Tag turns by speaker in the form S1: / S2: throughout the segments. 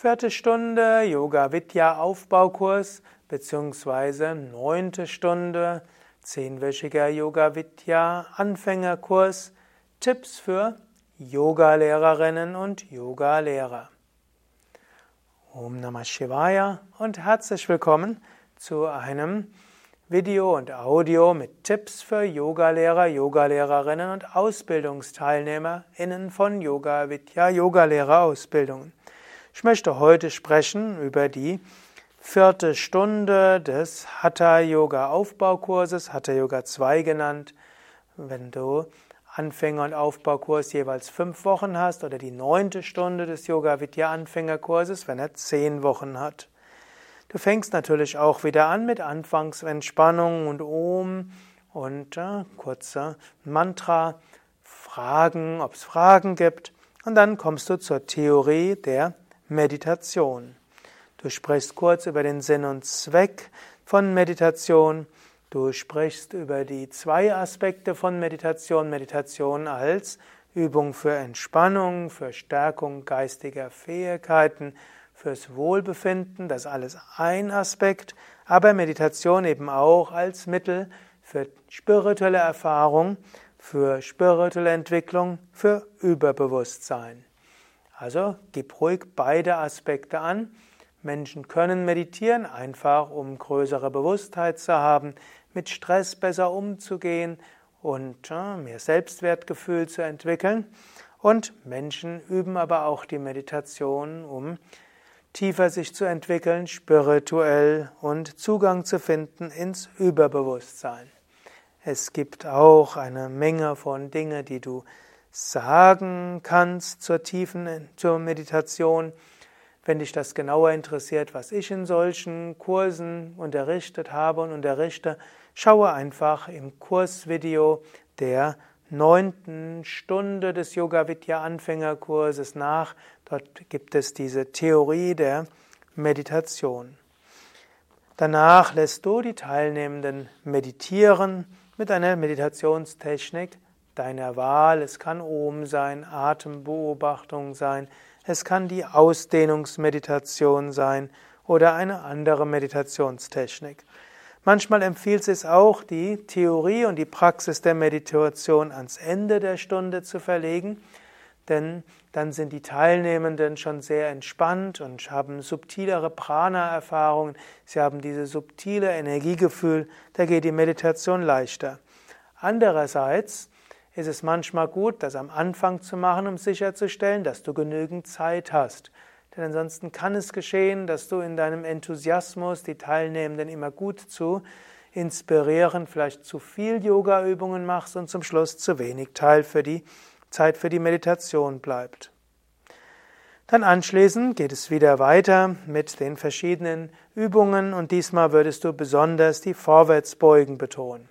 S1: Vierte Stunde Yoga Vidya Aufbaukurs beziehungsweise neunte Stunde zehnwöchiger Yoga Vidya Anfängerkurs Tipps für Yogalehrerinnen und Yogalehrer. Om Namah Shivaya und herzlich willkommen zu einem Video und Audio mit Tipps für Yogalehrer, Yogalehrerinnen und AusbildungsteilnehmerInnen von Yoga Vidya Yogalehrerausbildungen. Ich möchte heute sprechen über die vierte Stunde des Hatha Yoga Aufbaukurses, Hatha Yoga 2 genannt. Wenn du Anfänger- und Aufbaukurs jeweils fünf Wochen hast oder die neunte Stunde des Yoga Vidya Anfängerkurses, wenn er zehn Wochen hat. Du fängst natürlich auch wieder an mit Anfangsentspannung und Om und äh, kurzer Mantra, Fragen, ob es Fragen gibt. Und dann kommst du zur Theorie der Meditation. Du sprichst kurz über den Sinn und Zweck von Meditation. Du sprichst über die zwei Aspekte von Meditation. Meditation als Übung für Entspannung, für Stärkung geistiger Fähigkeiten, fürs Wohlbefinden, das ist alles ein Aspekt, aber Meditation eben auch als Mittel für spirituelle Erfahrung, für spirituelle Entwicklung, für Überbewusstsein. Also gib ruhig beide Aspekte an. Menschen können meditieren, einfach um größere Bewusstheit zu haben, mit Stress besser umzugehen und äh, mehr Selbstwertgefühl zu entwickeln. Und Menschen üben aber auch die Meditation, um tiefer sich zu entwickeln, spirituell und Zugang zu finden ins Überbewusstsein. Es gibt auch eine Menge von Dingen, die du sagen kannst zur tiefen zur Meditation. Wenn dich das genauer interessiert, was ich in solchen Kursen unterrichtet habe und unterrichte, schaue einfach im Kursvideo der neunten Stunde des Yoga Vidya Anfängerkurses nach. Dort gibt es diese Theorie der Meditation. Danach lässt du die Teilnehmenden meditieren mit einer Meditationstechnik, deiner Wahl. Es kann Om sein, Atembeobachtung sein, es kann die Ausdehnungsmeditation sein oder eine andere Meditationstechnik. Manchmal empfiehlt es auch, die Theorie und die Praxis der Meditation ans Ende der Stunde zu verlegen, denn dann sind die Teilnehmenden schon sehr entspannt und haben subtilere Prana-Erfahrungen, sie haben dieses subtile Energiegefühl, da geht die Meditation leichter. Andererseits ist es manchmal gut, das am Anfang zu machen, um sicherzustellen, dass du genügend Zeit hast. Denn ansonsten kann es geschehen, dass du in deinem Enthusiasmus die Teilnehmenden immer gut zu inspirieren, vielleicht zu viel Yoga-Übungen machst und zum Schluss zu wenig Teil für die Zeit für die Meditation bleibt. Dann anschließend geht es wieder weiter mit den verschiedenen Übungen und diesmal würdest du besonders die Vorwärtsbeugen betonen.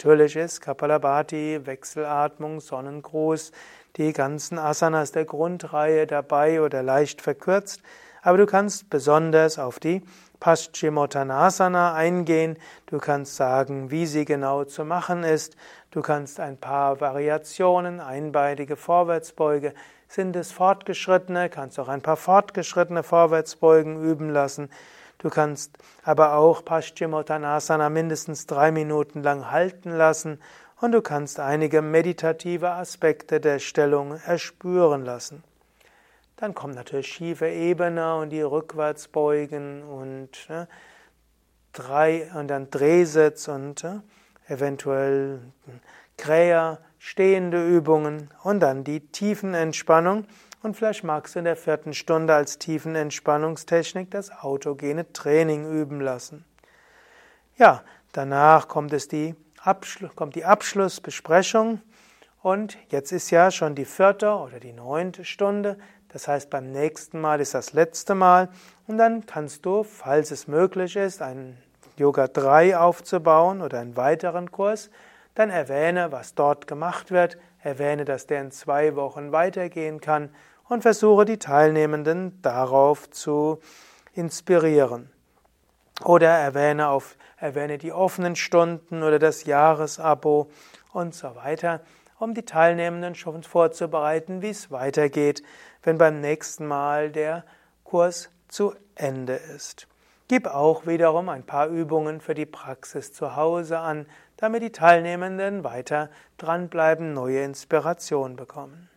S1: Natürlich ist Kapalabhati, Wechselatmung, Sonnengruß, die ganzen Asanas der Grundreihe dabei oder leicht verkürzt, aber du kannst besonders auf die Paschimottanasana eingehen, du kannst sagen, wie sie genau zu machen ist, du kannst ein paar Variationen, einbeinige Vorwärtsbeuge, sind es fortgeschrittene, kannst auch ein paar fortgeschrittene Vorwärtsbeugen üben lassen, Du kannst aber auch Paschimottanasana mindestens drei Minuten lang halten lassen und du kannst einige meditative Aspekte der Stellung erspüren lassen. Dann kommt natürlich schiefe Ebene und die Rückwärtsbeugen und ne, drei und dann Drehsitz und äh, eventuell Kräher, stehende Übungen und dann die Tiefenentspannung und vielleicht magst du in der vierten Stunde als tiefen Entspannungstechnik das autogene Training üben lassen. Ja, danach kommt es die, Abschluss, kommt die Abschlussbesprechung und jetzt ist ja schon die vierte oder die neunte Stunde. Das heißt, beim nächsten Mal ist das letzte Mal und dann kannst du, falls es möglich ist, einen Yoga 3 aufzubauen oder einen weiteren Kurs, dann erwähne, was dort gemacht wird, erwähne, dass der in zwei Wochen weitergehen kann und versuche die Teilnehmenden darauf zu inspirieren. Oder erwähne, auf, erwähne die offenen Stunden oder das Jahresabo und so weiter, um die Teilnehmenden schon vorzubereiten, wie es weitergeht, wenn beim nächsten Mal der Kurs zu Ende ist. Gib auch wiederum ein paar Übungen für die Praxis zu Hause an, damit die Teilnehmenden weiter dranbleiben, neue Inspiration bekommen.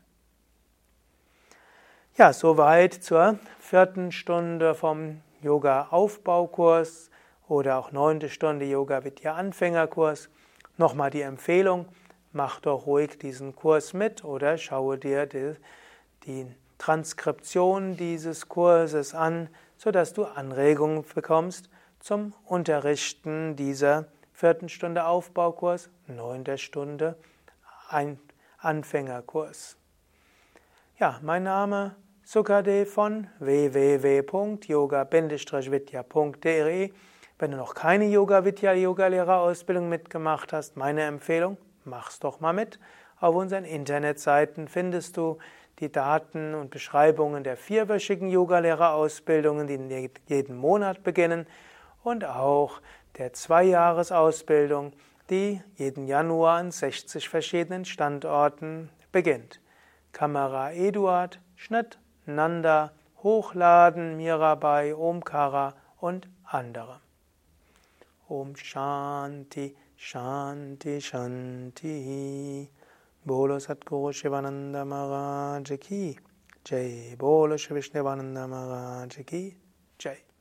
S1: Ja, soweit zur vierten Stunde vom Yoga-Aufbaukurs oder auch neunte Stunde Yoga Vidya Anfängerkurs. Nochmal die Empfehlung, mach doch ruhig diesen Kurs mit oder schaue dir die, die Transkription dieses Kurses an, sodass du Anregungen bekommst zum Unterrichten dieser vierten Stunde Aufbaukurs, neunter Stunde Anfängerkurs. Ja, mein Name Sukade von www.yoga-vidya.de. Wenn du noch keine Yoga Vidya Yoga Lehrerausbildung mitgemacht hast, meine Empfehlung, mach's doch mal mit. Auf unseren Internetseiten findest du die Daten und Beschreibungen der vierwöchigen Yogalehrerausbildungen, die jeden Monat beginnen, und auch der Zweijahresausbildung, die jeden Januar an 60 verschiedenen Standorten beginnt. Kamera Eduard, Schnitt Nanda, Hochladen, Mirabai, Omkara und andere. Om Shanti, Shanti, Shanti. Bolo Satguru Shivananda Maharaj ki Jai. Bolo Shri Vishnavananda Maharaj ki Jai.